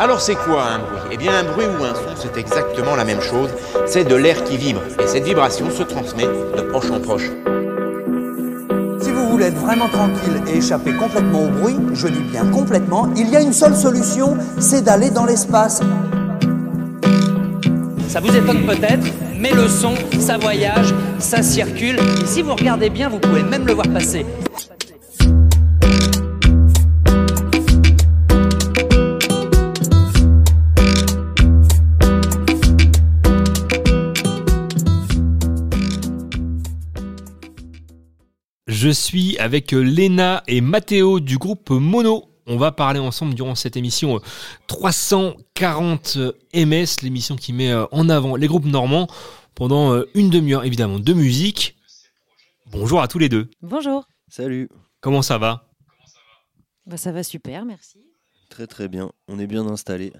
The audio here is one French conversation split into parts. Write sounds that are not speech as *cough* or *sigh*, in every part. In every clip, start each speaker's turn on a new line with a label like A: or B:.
A: Alors c'est quoi un bruit? Eh bien un bruit ou un son, c'est exactement la même chose. C'est de l'air qui vibre. Et cette vibration se transmet de proche en proche.
B: Si vous voulez être vraiment tranquille et échapper complètement au bruit, je dis bien complètement, il y a une seule solution, c'est d'aller dans l'espace.
C: Ça vous étonne peut-être, mais le son, ça voyage, ça circule. Et si vous regardez bien, vous pouvez même le voir passer.
D: Je suis avec Léna et Mathéo du groupe Mono. On va parler ensemble durant cette émission 340 MS, l'émission qui met euh, en avant les groupes normands pendant euh, une demi-heure évidemment de musique. Bonjour à tous les deux.
E: Bonjour.
F: Salut.
D: Comment ça va?
E: Bah, Ça va super, merci.
F: Très très bien, on est bien installé.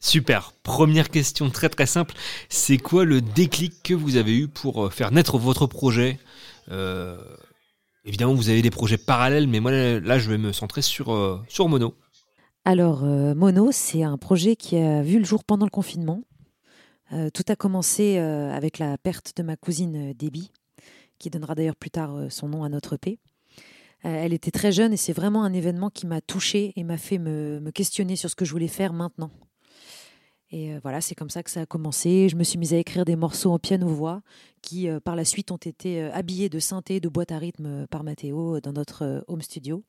D: Super. Première question très très simple. C'est quoi le déclic que vous avez eu pour euh, faire naître votre projet? Évidemment, vous avez des projets parallèles, mais moi, là, je vais me centrer sur, euh, Mono.
E: Alors, euh, Mono, c'est un projet qui a vu le jour pendant le confinement. Euh, tout a commencé avec la perte de ma cousine Debbie, qui donnera d'ailleurs plus tard son nom à notre EP. elle était très jeune et c'est vraiment un événement qui m'a touchée et m'a fait me questionner sur ce que je voulais faire maintenant. Et euh, voilà, c'est comme ça que ça a commencé. Je me suis mise à écrire des morceaux en piano-voix qui, euh, par la suite, ont été euh, habillés de synthé, de boîte à rythme par Mathéo dans notre home studio.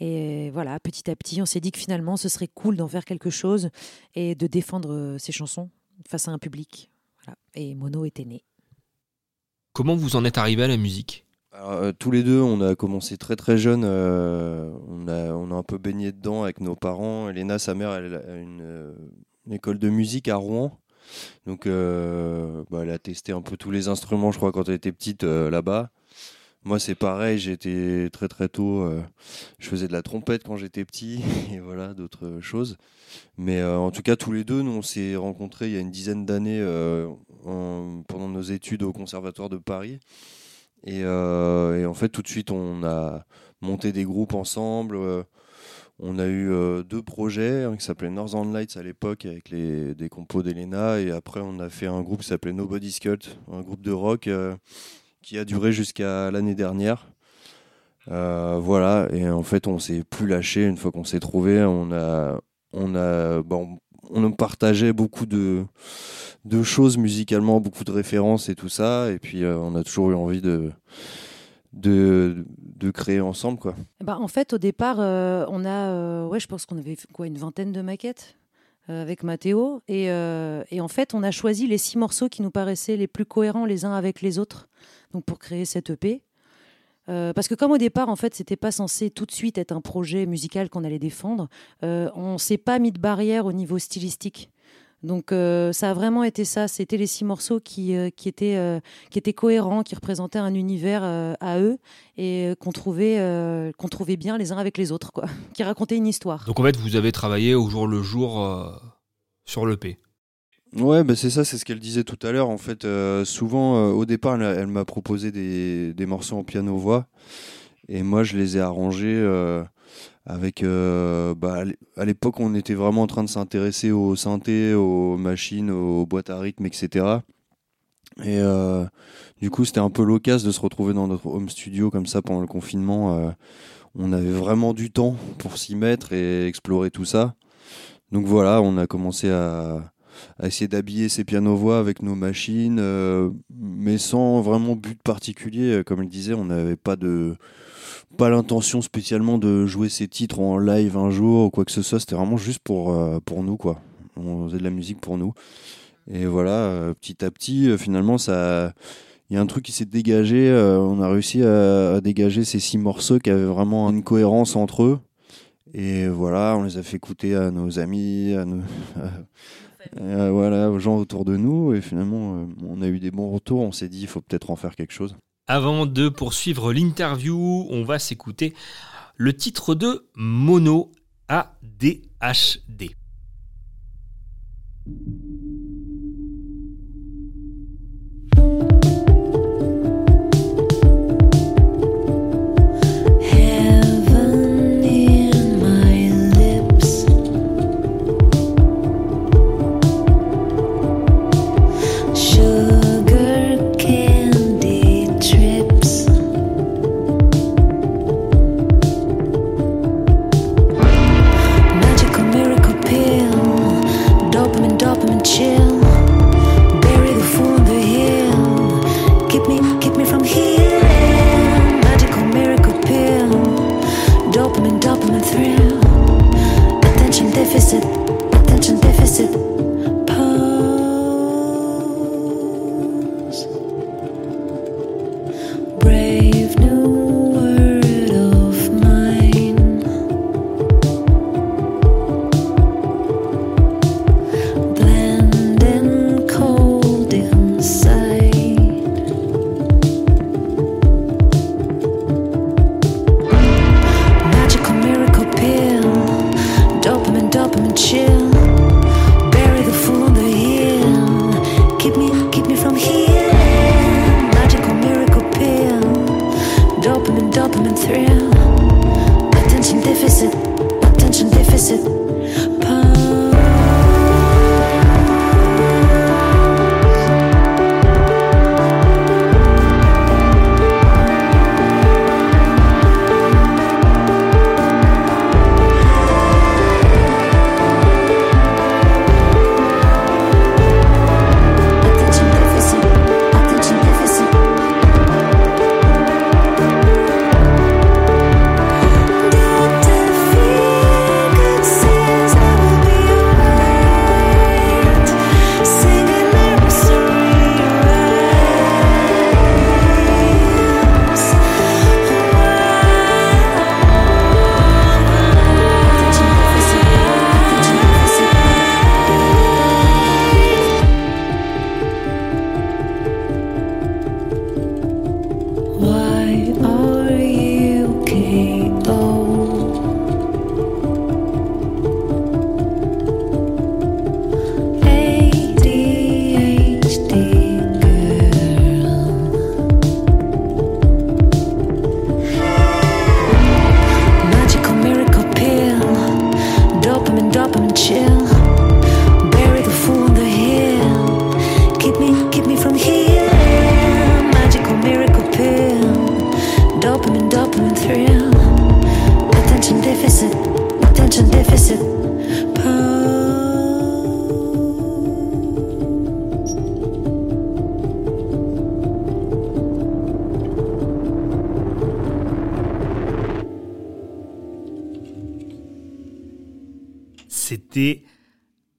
E: Et voilà, petit à petit, on s'est dit que finalement, ce serait cool d'en faire quelque chose et de défendre ces chansons face à un public. Et Mono était né.
D: Comment vous en êtes arrivé à la musique?
F: Tous les deux, on a commencé très très jeune. on, a, on a un peu baigné dedans avec nos parents. Elena, sa mère, elle a une école de musique à Rouen. Donc, euh, bah, elle a testé un peu tous les instruments, je crois, quand elle était petite euh, là-bas. Moi, c'est pareil, j'étais très très tôt. Euh, je faisais de la trompette quand j'étais petit *laughs* et voilà, d'autres choses. Mais en tout cas, tous les deux, nous, on s'est rencontrés il y a une dizaine d'années pendant nos études au Conservatoire de Paris. Et, en fait, tout de suite, on a monté des groupes ensemble. On a eu euh, deux projets hein, qui s'appelaient Northern Lights à l'époque avec les, des compos d'Elena et après on a fait un groupe qui s'appelait Nobody's Cult, un groupe de rock euh, qui a duré jusqu'à l'année dernière. Euh, voilà, et en fait on s'est plus lâché une fois qu'on s'est trouvé. On a, on a, bon, on partageait beaucoup de, de choses musicalement, beaucoup de références et tout ça, et puis on a toujours eu envie de de, de créer ensemble quoi
E: bah, En fait, au départ, euh, on a, euh, ouais, je pense qu'on avait quoi, une vingtaine de maquettes euh, avec Mathéo. Et, et, en fait, on a choisi les six morceaux qui nous paraissaient les plus cohérents les uns avec les autres donc pour créer cette EP. parce que comme au départ, en fait, c'était pas censé tout de suite être un projet musical qu'on allait défendre, on s'est pas mis de barrière au niveau stylistique. Donc euh, ça a vraiment été ça. C'était les six morceaux qui, euh, qui, étaient, euh, qui étaient cohérents, qui représentaient un univers à eux et qu'on trouvait, qu'on trouvait bien les uns avec les autres, quoi, *laughs* qui racontaient une histoire.
D: Donc en fait, vous avez travaillé au jour le jour sur l'EP.
F: Ouais, bah c'est ça, c'est ce qu'elle disait tout à l'heure. En fait, souvent, au départ, elle, elle m'a proposé des, des, morceaux en piano-voix. Et moi, je les ai arrangés avec euh, bah, à l'époque on était vraiment en train de s'intéresser aux synthés, aux machines, aux boîtes à rythme, etc. Et euh, du coup c'était un peu l'occasion de se retrouver dans notre home studio comme ça pendant le confinement. Euh, on avait vraiment du temps pour s'y mettre et explorer tout ça. Donc voilà, on a commencé à, à essayer d'habiller ces pianos-voix avec nos machines, mais sans vraiment but particulier. Comme il disait, on n'avait pas de pas l'intention spécialement de jouer ces titres en live un jour ou quoi que ce soit. C'était vraiment juste pour, euh, pour nous, quoi. On faisait de la musique pour nous. Et voilà, euh, petit à petit, euh, finalement, ça. Il y a un truc qui s'est dégagé. on a réussi à, dégager ces six morceaux qui avaient vraiment une cohérence entre eux. Et voilà, on les a fait écouter à nos amis, à nos, *laughs* voilà, aux gens autour de nous. Et finalement, on a eu des bons retours. On s'est dit, il faut peut-être en faire quelque chose.
D: Avant de poursuivre l'interview, on va s'écouter le titre de Mono ADHD.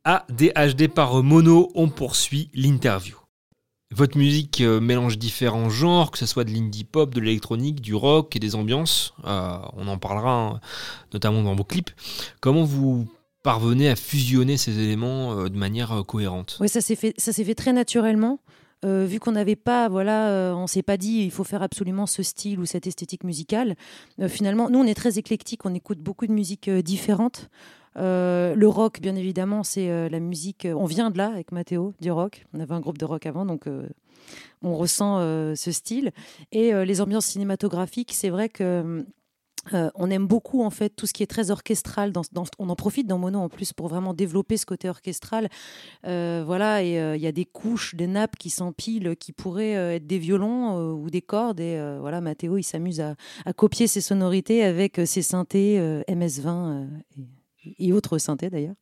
G: ADHD
D: par Mono. On poursuit l'interview. Votre musique euh, mélange différents genres, que ce soit de l'indie pop, de l'électronique, du rock et des ambiances. Euh, on en parlera hein, notamment dans vos clips. Comment vous parvenez à fusionner ces éléments euh, de manière cohérente?
E: Oui, ça s'est fait, ça fait très naturellement. Vu qu'on n'avait pas, voilà, euh, on s'est pas dit il faut faire absolument ce style ou cette esthétique musicale. Finalement, nous on est très éclectique, on écoute beaucoup de musiques différentes. Euh, le rock, bien évidemment, c'est euh, la musique. euh, on vient de là avec Mathéo du rock. On avait un groupe de rock avant, donc on ressent ce style. Et les ambiances cinématographiques, c'est vrai que on aime beaucoup en fait tout ce qui est très orchestral. On en profite dans Mono en plus pour vraiment développer ce côté orchestral. Voilà, et il y a des couches, des nappes qui s'empilent, qui pourraient être des violons ou des cordes. Et voilà, Mathéo, il s'amuse à, copier ces sonorités avec ses synthés euh, MS-20 euh, et, et autres synthés d'ailleurs.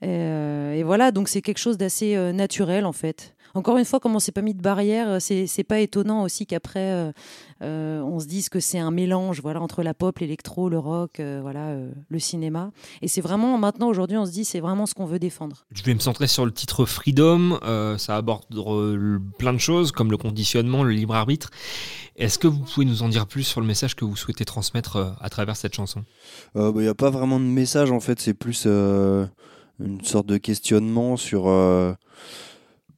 E: Et, euh, et voilà, donc c'est quelque chose d'assez euh, naturel en fait. Encore une fois, comme on s'est pas mis de barrière, euh, c'est pas étonnant aussi qu'après on se dise que c'est un mélange, voilà, entre la pop, l'électro, le rock, voilà, le cinéma. Et c'est vraiment maintenant aujourd'hui, on se dit c'est vraiment ce qu'on veut défendre.
D: Je vais me centrer sur le titre Freedom. Ça aborde plein de choses comme le conditionnement, le libre arbitre. Est-ce que vous pouvez nous en dire plus sur le message que vous souhaitez transmettre euh, à travers cette chanson?
F: Il n'y a pas vraiment de message en fait, c'est plus euh, une sorte de questionnement sur euh,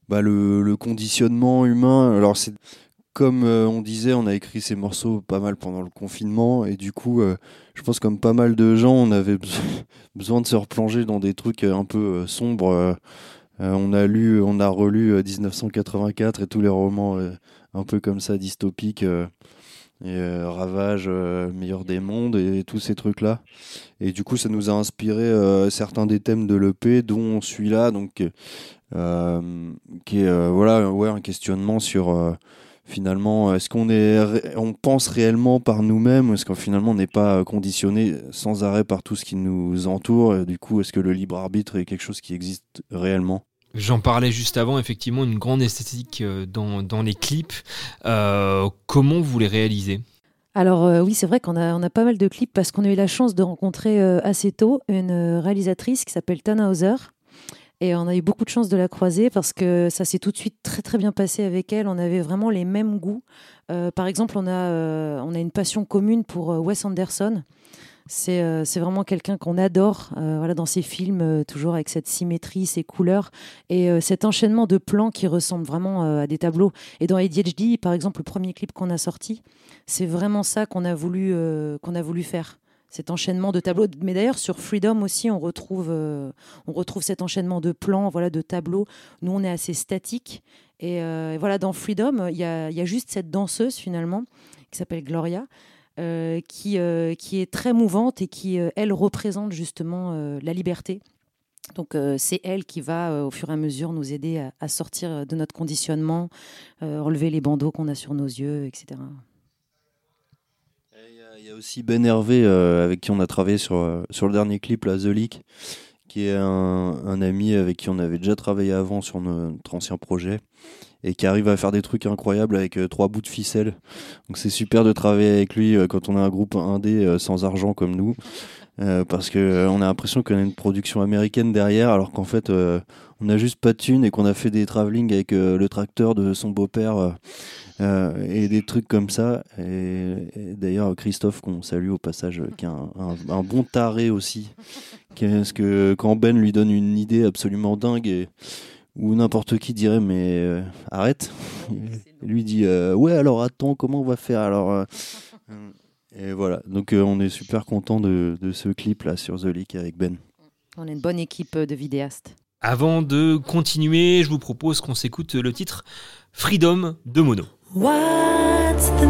F: bah, le, le conditionnement humain. Alors c'est comme euh, on disait, on a écrit ces morceaux pas mal pendant le confinement et du coup, euh, je pense comme pas mal de gens, on avait *laughs* besoin- de se replonger dans des trucs euh, un peu euh, sombres. euh. Euh, on a lu, on a relu euh, 1984 et tous les romans euh, un peu comme ça dystopiques. euh, euh, Ravage, euh, Meilleur des mondes et tous ces trucs-là. Et du coup, ça nous a inspiré certains des thèmes de l'EP, dont celui-là, donc, qui est voilà, un questionnement sur finalement, est-ce qu'on est, on pense réellement par nous-mêmes, ou est-ce qu'en finalement n'est pas conditionné sans arrêt par tout ce qui nous entoure et Du coup, est-ce que le libre arbitre est quelque chose qui existe réellement?
D: J'en parlais juste avant, effectivement, une grande esthétique euh, dans, les clips. Euh, comment vous les réalisez?
E: Alors euh, oui, c'est vrai qu'on a, pas mal de clips parce qu'on a eu la chance de rencontrer assez tôt une réalisatrice qui s'appelle Tana Hauser. Et on a eu beaucoup de chance de la croiser parce que ça s'est tout de suite très très bien passé avec elle. On avait vraiment les mêmes goûts. Par exemple, on a, une passion commune pour Wes Anderson. C'est euh, c'est vraiment quelqu'un qu'on adore euh, voilà, dans ses films, euh, toujours avec cette symétrie, ces couleurs et cet enchaînement de plans qui ressemble vraiment à des tableaux. Et dans ADHD, par exemple, le premier clip qu'on a sorti, c'est vraiment ça qu'on a, voulu, a voulu faire. Cet enchaînement de tableaux. Mais d'ailleurs, sur Freedom aussi, on retrouve, on retrouve cet enchaînement de plans, voilà, de tableaux. Nous, on est assez statique. Et voilà, dans Freedom, il y a, y a juste cette danseuse, finalement, qui s'appelle Gloria, qui, euh, qui est très mouvante et qui, euh, elle, représente justement euh, la liberté. Donc euh, c'est elle qui va, euh, au fur et à mesure, nous aider à, sortir de notre conditionnement, euh, enlever les bandeaux qu'on a sur nos yeux, etc.
F: Il y a- aussi Ben Hervé euh, avec qui on a travaillé sur, euh, sur le dernier clip, là, The Leak, qui est un, un ami avec qui on avait déjà travaillé avant sur no- notre ancien projet et qui arrive à faire des trucs incroyables avec euh, trois bouts de ficelle. Donc c'est super de travailler avec lui euh, quand on a un groupe indé euh, sans argent comme nous. euh, parce que on a l'impression qu'on a une production américaine derrière, alors qu'en fait, on a juste pas de thunes et qu'on a fait des travelling avec le tracteur de son beau-père et des trucs comme ça. Et, d'ailleurs, Christophe, qu'on salue au passage, qui est un, bon taré aussi. Parce que quand Ben lui donne une idée absolument dingue où n'importe qui dirait mais euh, arrête, il lui dit euh, ouais alors attends comment on va faire alors. euh, *laughs* et voilà, donc euh, on est super content de, de ce clip là sur The Leak avec Ben.
E: On est une bonne équipe de vidéastes.
D: Avant de continuer, je vous propose qu'on s'écoute le titre Freedom de Mono.
G: What's the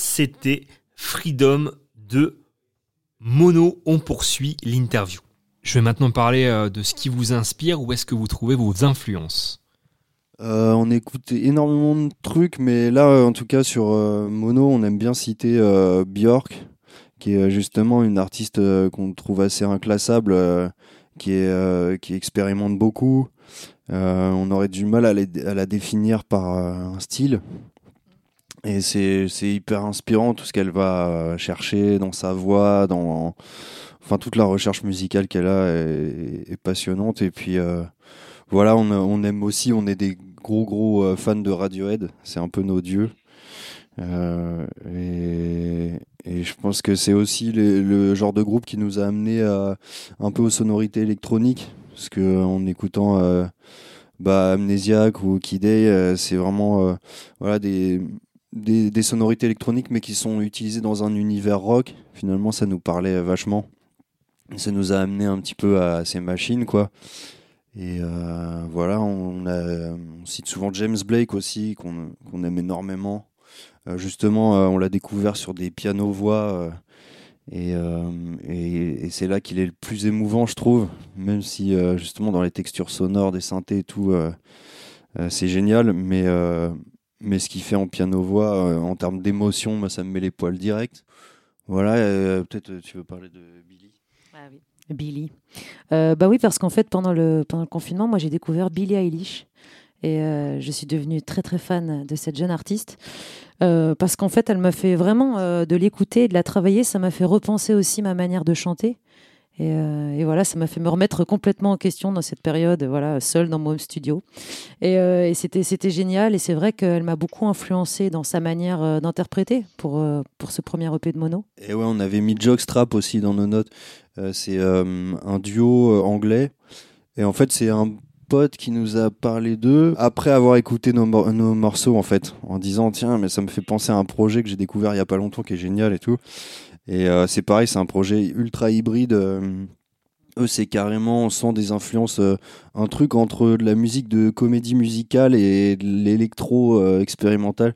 D: C'était Freedom de Mono. On poursuit l'interview. Je vais maintenant parler euh, de ce qui vous inspire. Où est-ce que vous trouvez vos influences?
F: Euh, on écoute énormément de trucs, mais là, euh, en tout cas, sur Mono, on aime bien citer Björk, qui est justement une artiste qu'on trouve assez inclassable, qui, expérimente beaucoup. On aurait du mal à, la- définir par un style. Et c'est hyper inspirant tout ce qu'elle va euh, chercher dans sa voix, dans enfin toute la recherche musicale qu'elle a est, passionnante. Et puis euh, voilà, on, on aime aussi, on est des gros gros euh, fans de Radiohead, c'est un peu nos dieux. Euh, et, et je pense que c'est aussi le, genre de groupe qui nous a amené à, un peu aux sonorités électroniques, parce que en écoutant euh, bah, Amnesiac ou Kid c'est vraiment voilà des, des, sonorités électroniques, mais qui sont utilisées dans un univers rock. Finalement, ça nous parlait vachement. Ça nous a amené un petit peu à ces machines, quoi. Et euh, voilà, on, cite souvent James Blake aussi, qu'on aime énormément. Euh, justement, euh, on l'a découvert sur des pianos-voix. et et, c'est là qu'il est le plus émouvant, je trouve. Même si, justement, dans les textures sonores des synthés et tout, c'est génial. Mais, mais ce qu'il fait en piano-voix, euh, en termes d'émotion, moi, ça me met les poils direct. Voilà, euh, peut-être euh, tu veux parler de Billy
E: Billy. Euh, bah oui, parce qu'en fait, pendant le, pendant le confinement, moi, j'ai découvert Billie Eilish. Et euh, je suis devenue très, très fan de cette jeune artiste. Euh, parce qu'en fait, elle m'a fait vraiment euh, de l'écouter, et de la travailler. Ça m'a fait repenser aussi ma manière de chanter. Et, euh, et voilà, ça m'a fait me remettre complètement en question dans cette période, voilà, seule dans mon home studio. Et, euh, c'était, génial. Et c'est vrai qu'elle m'a beaucoup influencé dans sa manière euh, d'interpréter pour, pour ce premier EP de mono.
F: Et ouais, on avait mis Jockstrap aussi dans nos notes. C'est un duo anglais. Et en fait, c'est un pote qui nous a parlé d'eux après avoir écouté nos, nos morceaux, en fait, en disant Tiens, mais ça me fait penser à un projet que j'ai découvert il y a pas longtemps qui est génial et tout. Et euh, c'est pareil, c'est un projet ultra hybride. euh, eux, c'est carrément, on sent des influences, euh, un truc entre de la musique de comédie musicale et de l'électro euh, expérimental.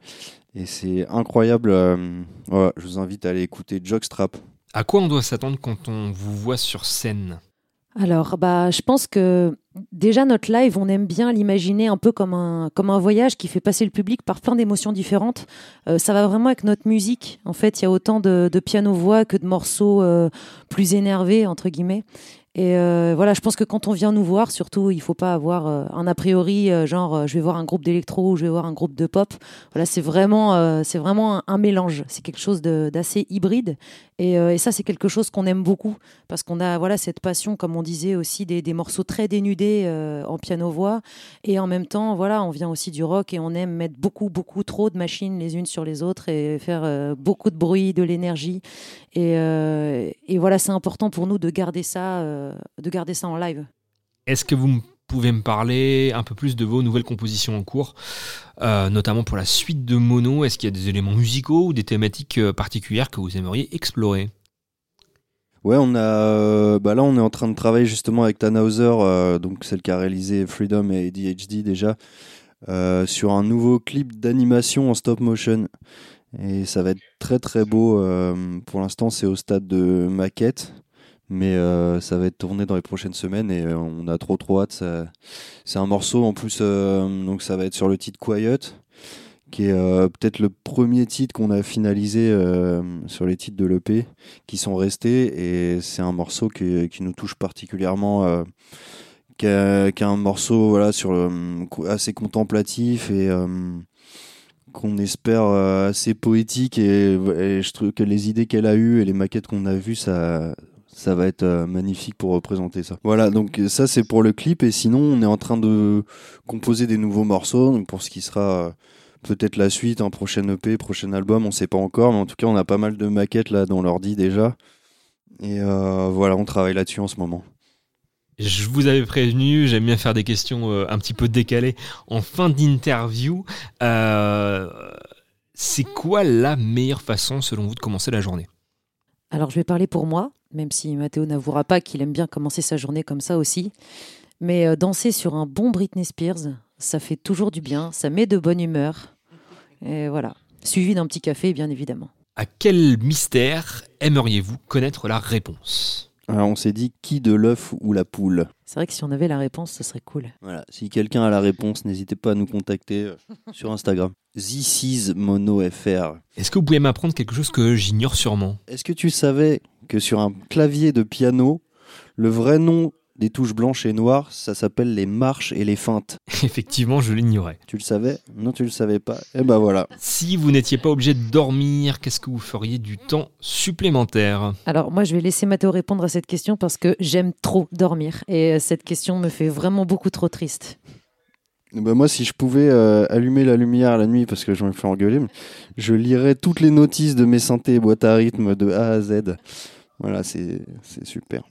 F: Et c'est incroyable. euh, voilà, je vous invite à aller écouter Jockstrap.
D: À quoi on doit s'attendre quand on vous voit sur scène?
E: Alors, bah, je pense que déjà notre live, on aime bien l'imaginer un peu comme un, voyage qui fait passer le public par plein d'émotions différentes. Euh, ça va vraiment avec notre musique. En fait, il y a autant de, de piano-voix que de morceaux euh, plus énervés, entre guillemets. Et euh, voilà, je pense que quand on vient nous voir, surtout, il faut pas avoir euh, un a priori, euh, genre, je vais voir un groupe d'électro ou je vais voir un groupe de pop. Voilà, c'est vraiment, c'est vraiment un, un mélange. C'est quelque chose d'assez hybride. Et, et ça, c'est quelque chose qu'on aime beaucoup parce qu'on a voilà cette passion, comme on disait aussi, des, des morceaux très dénudés en piano-voix. Et en même temps, voilà, on vient aussi du rock et on aime mettre beaucoup, beaucoup trop de machines les unes sur les autres et faire beaucoup de bruit, de l'énergie. Et, et voilà, c'est important pour nous de garder ça, de garder ça en live.
D: Est-ce que vous pouvez me parler un peu plus de vos nouvelles compositions en cours, euh, notamment pour la suite de Mono? Est-ce qu'il y a des éléments musicaux ou des thématiques euh, particulières que vous aimeriez explorer?
F: Ouais, on a, euh, bah là, on est en train de travailler justement avec Tannhauser, euh, donc celle qui a réalisé Freedom et ADHD déjà, euh, sur un nouveau clip d'animation en stop motion. Et ça va être très très beau. euh, pour l'instant, c'est au stade de maquette, mais euh, ça va être tourné dans les prochaines semaines et euh, on a trop trop hâte. C'est un morceau en plus, euh, donc ça va être sur le titre Quiet qui est peut-être le premier titre qu'on a finalisé sur les titres de l'EP qui sont restés et c'est un morceau qui, qui nous touche particulièrement qui, est, un morceau voilà sur assez contemplatif et qu'on espère assez poétique et je trouve que les idées qu'elle a eues et les maquettes qu'on a vues ça ça va être euh, magnifique pour représenter ça. Voilà, donc euh, ça c'est pour le clip et sinon on est en train de composer des nouveaux morceaux donc pour ce qui sera euh, peut-être la suite, un prochain EP, prochain album, on sait pas encore, mais en tout cas, on a pas mal de maquettes là dans l'ordi déjà. Et euh, voilà, on travaille là-dessus en ce moment.
D: Je vous avais prévenu, j'aime bien faire des questions un petit peu décalées en fin d'interview. Euh, c'est quoi la meilleure façon, selon vous, de commencer la journée?
E: Alors, je vais parler pour moi, même si Mathéo n'avouera pas qu'il aime bien commencer sa journée comme ça aussi. Mais euh, danser sur un bon Britney Spears, ça fait toujours du bien, ça met de bonne humeur. Et voilà. Suivi d'un petit café, bien évidemment.
D: À quel mystère aimeriez-vous connaître la réponse?
F: Alors on s'est dit qui de l'œuf ou la poule?
E: C'est vrai que si on avait la réponse, ce serait cool.
F: Voilà, si quelqu'un a la réponse, n'hésitez pas à nous contacter euh, sur Instagram. This is MonoFR.
D: Est-ce que vous pouvez m'apprendre quelque chose que j'ignore sûrement?
F: Est-ce que tu savais que sur un clavier de piano, le vrai nom des touches blanches et noires, ça s'appelle les marches et les feintes *laughs*
D: Effectivement, je l'ignorais.
F: Tu le savais? Non, tu le savais pas. Eh ben voilà.
D: Si vous n'étiez pas obligé de dormir, qu'est-ce que vous feriez du temps supplémentaire?
E: Alors moi, je vais laisser Mathéo répondre à cette question parce que j'aime trop dormir et euh, cette question me fait vraiment beaucoup trop triste.
F: Eh ben moi, si je pouvais euh, allumer la lumière la nuit, parce que je me fais engueuler, je lirais toutes les notices de mes synthés et boîtes à rythme de A à Z. Voilà, c'est super.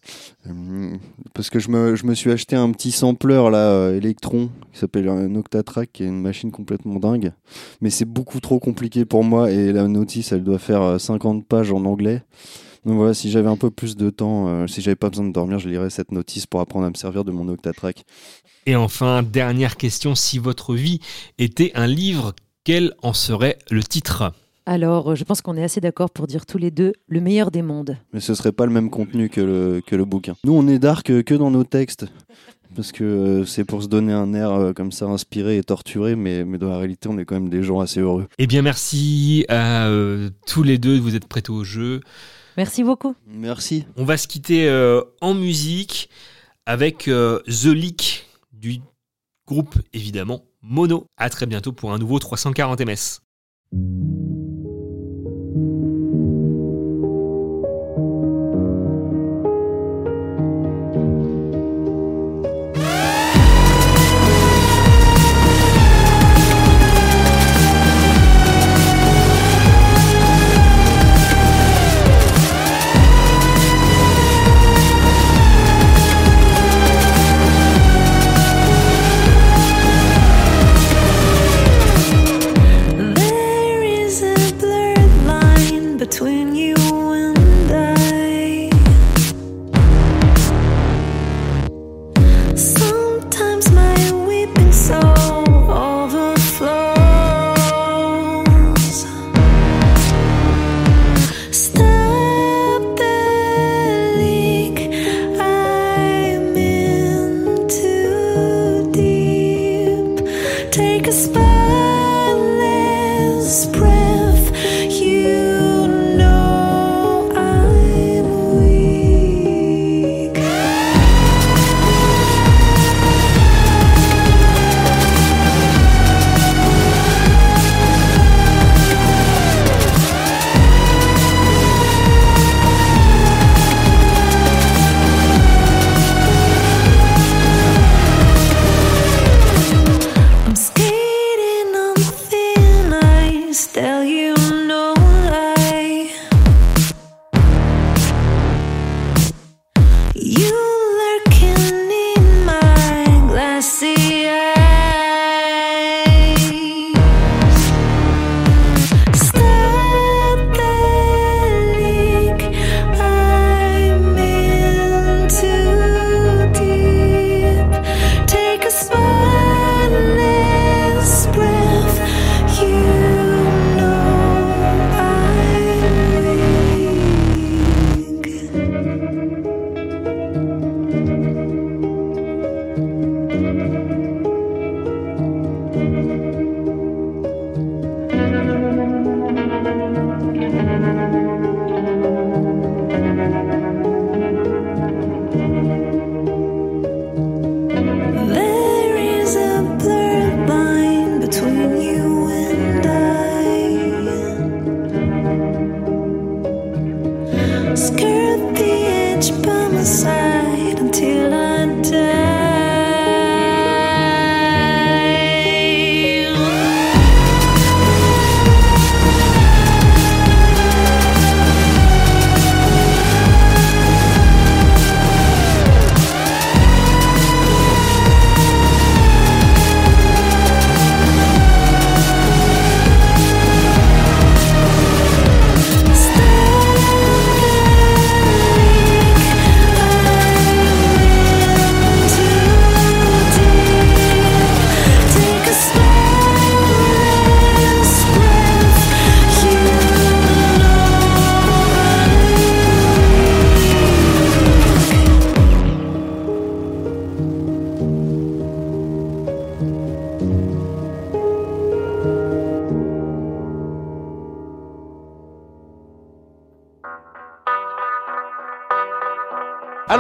F: Euh, parce que je me, je me suis acheté un petit sampler là, euh, Electron, qui s'appelle un Octatrack, qui est une machine complètement dingue. Mais c'est beaucoup trop compliqué pour moi et la notice, elle doit faire euh, 50 pages en anglais. Donc voilà, si j'avais un peu plus de temps, euh, si j'avais pas besoin de dormir, je lirais cette notice pour apprendre à me servir de mon Octatrack.
D: Et enfin, dernière question, si votre vie était un livre, quel en serait le titre?
E: Alors, euh, je pense qu'on est assez d'accord pour dire tous les deux le meilleur des mondes.
F: Mais ce serait pas le même contenu que le, que le bouquin. Nous, on est dark euh, que dans nos textes. Parce que euh, c'est pour se donner un air euh, comme ça inspiré et torturé, mais, mais dans la réalité, on est quand même des gens assez heureux.
D: Eh bien, merci à euh, tous les deux, vous êtes prêts au jeu.
E: Merci beaucoup.
F: Merci.
D: On va se quitter euh, en musique avec euh, The Leak du groupe évidemment Mono. À très bientôt pour un nouveau 340 ms.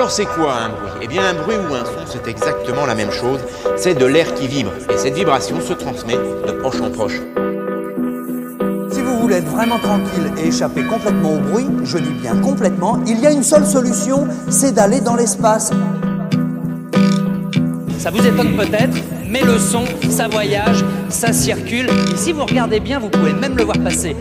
A: Alors c'est quoi un bruit? Eh bien un bruit ou un son, c'est exactement la même chose. C'est de l'air qui vibre. Et cette vibration se transmet de proche en proche.
B: Si vous voulez être vraiment tranquille et échapper complètement au bruit, je dis bien complètement, il y a une seule solution, c'est d'aller dans l'espace.
C: Ça vous étonne peut-être, mais le son, ça voyage, ça circule. Et si vous regardez bien, vous pouvez même le voir passer.